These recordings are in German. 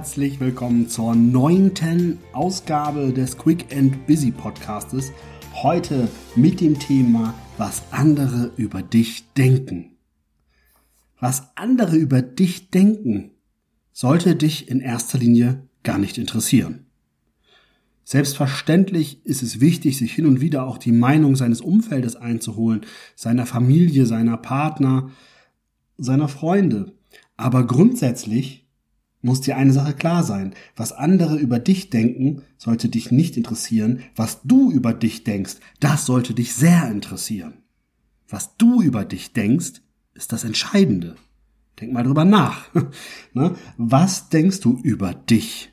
herzlich willkommen zur neunten Ausgabe des Quick and Busy Podcastes. Heute mit dem Thema, was andere über dich denken. Was andere über dich denken, sollte dich in erster Linie gar nicht interessieren. Selbstverständlich ist es wichtig, sich hin und wieder auch die Meinung seines Umfeldes einzuholen, seiner Familie, seiner Partner, seiner Freunde. Aber grundsätzlich muss dir eine Sache klar sein. Was andere über dich denken, sollte dich nicht interessieren. Was du über dich denkst, das sollte dich sehr interessieren. Was du über dich denkst, ist das Entscheidende. Denk mal drüber nach. Ne? Was denkst du über dich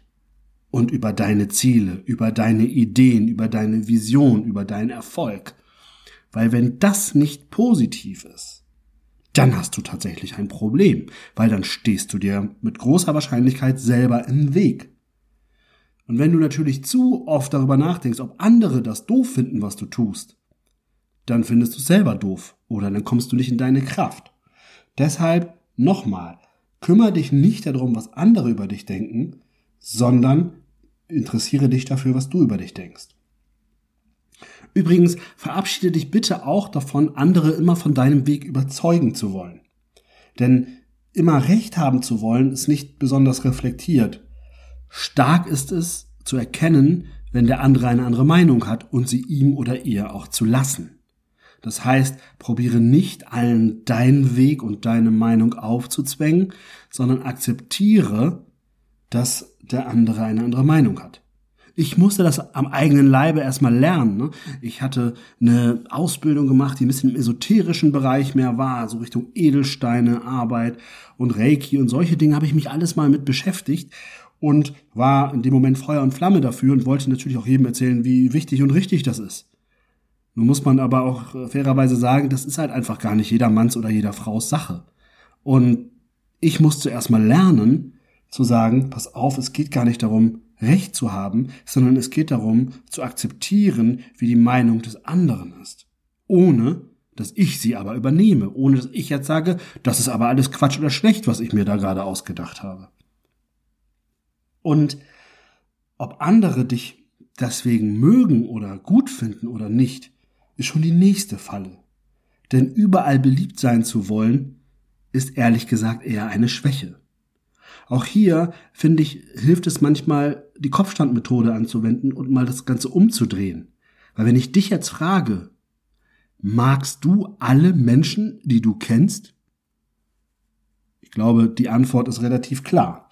und über deine Ziele, über deine Ideen, über deine Vision, über deinen Erfolg? Weil wenn das nicht positiv ist, dann hast du tatsächlich ein Problem, weil dann stehst du dir mit großer Wahrscheinlichkeit selber im Weg. Und wenn du natürlich zu oft darüber nachdenkst, ob andere das doof finden, was du tust, dann findest du es selber doof oder dann kommst du nicht in deine Kraft. Deshalb nochmal, kümmere dich nicht darum, was andere über dich denken, sondern interessiere dich dafür, was du über dich denkst. Übrigens, verabschiede dich bitte auch davon, andere immer von deinem Weg überzeugen zu wollen. Denn immer Recht haben zu wollen, ist nicht besonders reflektiert. Stark ist es zu erkennen, wenn der andere eine andere Meinung hat und sie ihm oder ihr auch zu lassen. Das heißt, probiere nicht allen deinen Weg und deine Meinung aufzuzwängen, sondern akzeptiere, dass der andere eine andere Meinung hat. Ich musste das am eigenen Leibe erstmal lernen. Ne? Ich hatte eine Ausbildung gemacht, die ein bisschen im esoterischen Bereich mehr war, so Richtung Edelsteine, Arbeit und Reiki und solche Dinge habe ich mich alles mal mit beschäftigt und war in dem Moment Feuer und Flamme dafür und wollte natürlich auch jedem erzählen, wie wichtig und richtig das ist. Nun muss man aber auch fairerweise sagen, das ist halt einfach gar nicht jeder Manns oder jeder Frau's Sache. Und ich musste erstmal lernen, zu sagen, pass auf, es geht gar nicht darum, Recht zu haben, sondern es geht darum, zu akzeptieren, wie die Meinung des anderen ist. Ohne, dass ich sie aber übernehme, ohne dass ich jetzt sage, das ist aber alles Quatsch oder schlecht, was ich mir da gerade ausgedacht habe. Und ob andere dich deswegen mögen oder gut finden oder nicht, ist schon die nächste Falle. Denn überall beliebt sein zu wollen, ist ehrlich gesagt eher eine Schwäche. Auch hier, finde ich, hilft es manchmal, die Kopfstandmethode anzuwenden und mal das Ganze umzudrehen. Weil wenn ich dich jetzt frage, magst du alle Menschen, die du kennst? Ich glaube, die Antwort ist relativ klar.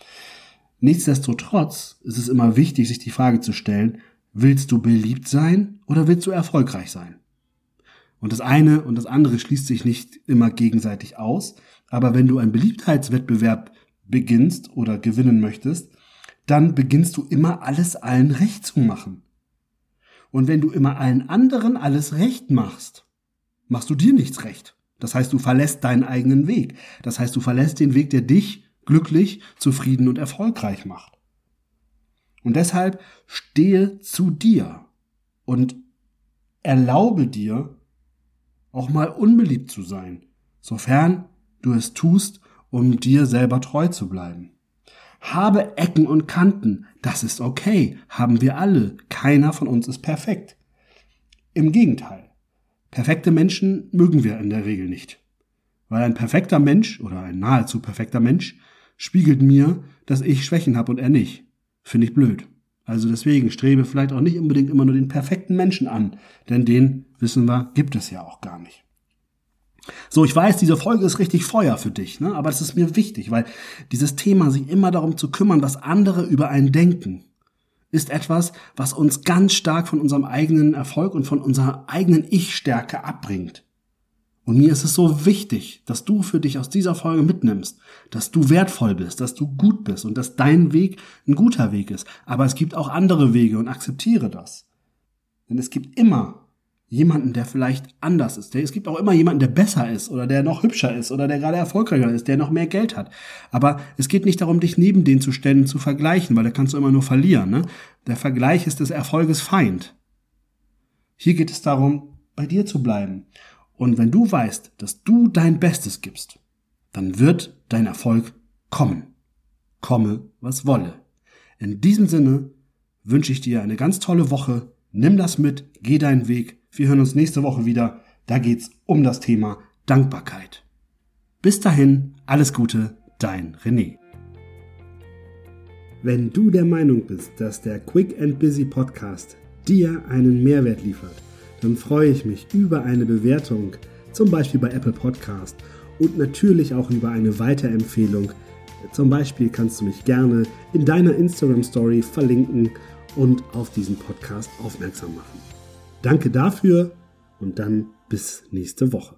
Nichtsdestotrotz ist es immer wichtig, sich die Frage zu stellen, willst du beliebt sein oder willst du erfolgreich sein? Und das eine und das andere schließt sich nicht immer gegenseitig aus, aber wenn du einen Beliebtheitswettbewerb beginnst oder gewinnen möchtest, dann beginnst du immer alles allen recht zu machen. Und wenn du immer allen anderen alles recht machst, machst du dir nichts recht. Das heißt, du verlässt deinen eigenen Weg. Das heißt, du verlässt den Weg, der dich glücklich, zufrieden und erfolgreich macht. Und deshalb stehe zu dir und erlaube dir, auch mal unbeliebt zu sein, sofern du es tust um dir selber treu zu bleiben. Habe Ecken und Kanten, das ist okay, haben wir alle, keiner von uns ist perfekt. Im Gegenteil, perfekte Menschen mögen wir in der Regel nicht. Weil ein perfekter Mensch oder ein nahezu perfekter Mensch spiegelt mir, dass ich Schwächen habe und er nicht. Finde ich blöd. Also deswegen strebe vielleicht auch nicht unbedingt immer nur den perfekten Menschen an, denn den, wissen wir, gibt es ja auch gar nicht. So, ich weiß, diese Folge ist richtig Feuer für dich, ne? aber es ist mir wichtig, weil dieses Thema, sich immer darum zu kümmern, was andere über einen denken, ist etwas, was uns ganz stark von unserem eigenen Erfolg und von unserer eigenen Ich-Stärke abbringt. Und mir ist es so wichtig, dass du für dich aus dieser Folge mitnimmst, dass du wertvoll bist, dass du gut bist und dass dein Weg ein guter Weg ist. Aber es gibt auch andere Wege und akzeptiere das. Denn es gibt immer jemanden, der vielleicht anders ist. Es gibt auch immer jemanden, der besser ist oder der noch hübscher ist oder der gerade erfolgreicher ist, der noch mehr Geld hat. Aber es geht nicht darum, dich neben den zu stellen, zu vergleichen, weil da kannst du immer nur verlieren. Ne? Der Vergleich ist des Erfolges Feind. Hier geht es darum, bei dir zu bleiben. Und wenn du weißt, dass du dein Bestes gibst, dann wird dein Erfolg kommen. Komme, was wolle. In diesem Sinne wünsche ich dir eine ganz tolle Woche. Nimm das mit, geh deinen Weg. Wir hören uns nächste Woche wieder. Da geht's um das Thema Dankbarkeit. Bis dahin, alles Gute, dein René. Wenn du der Meinung bist, dass der Quick and Busy Podcast dir einen Mehrwert liefert, dann freue ich mich über eine Bewertung, zum Beispiel bei Apple Podcast und natürlich auch über eine Weiterempfehlung. Zum Beispiel kannst du mich gerne in deiner Instagram Story verlinken und auf diesen Podcast aufmerksam machen. Danke dafür und dann bis nächste Woche.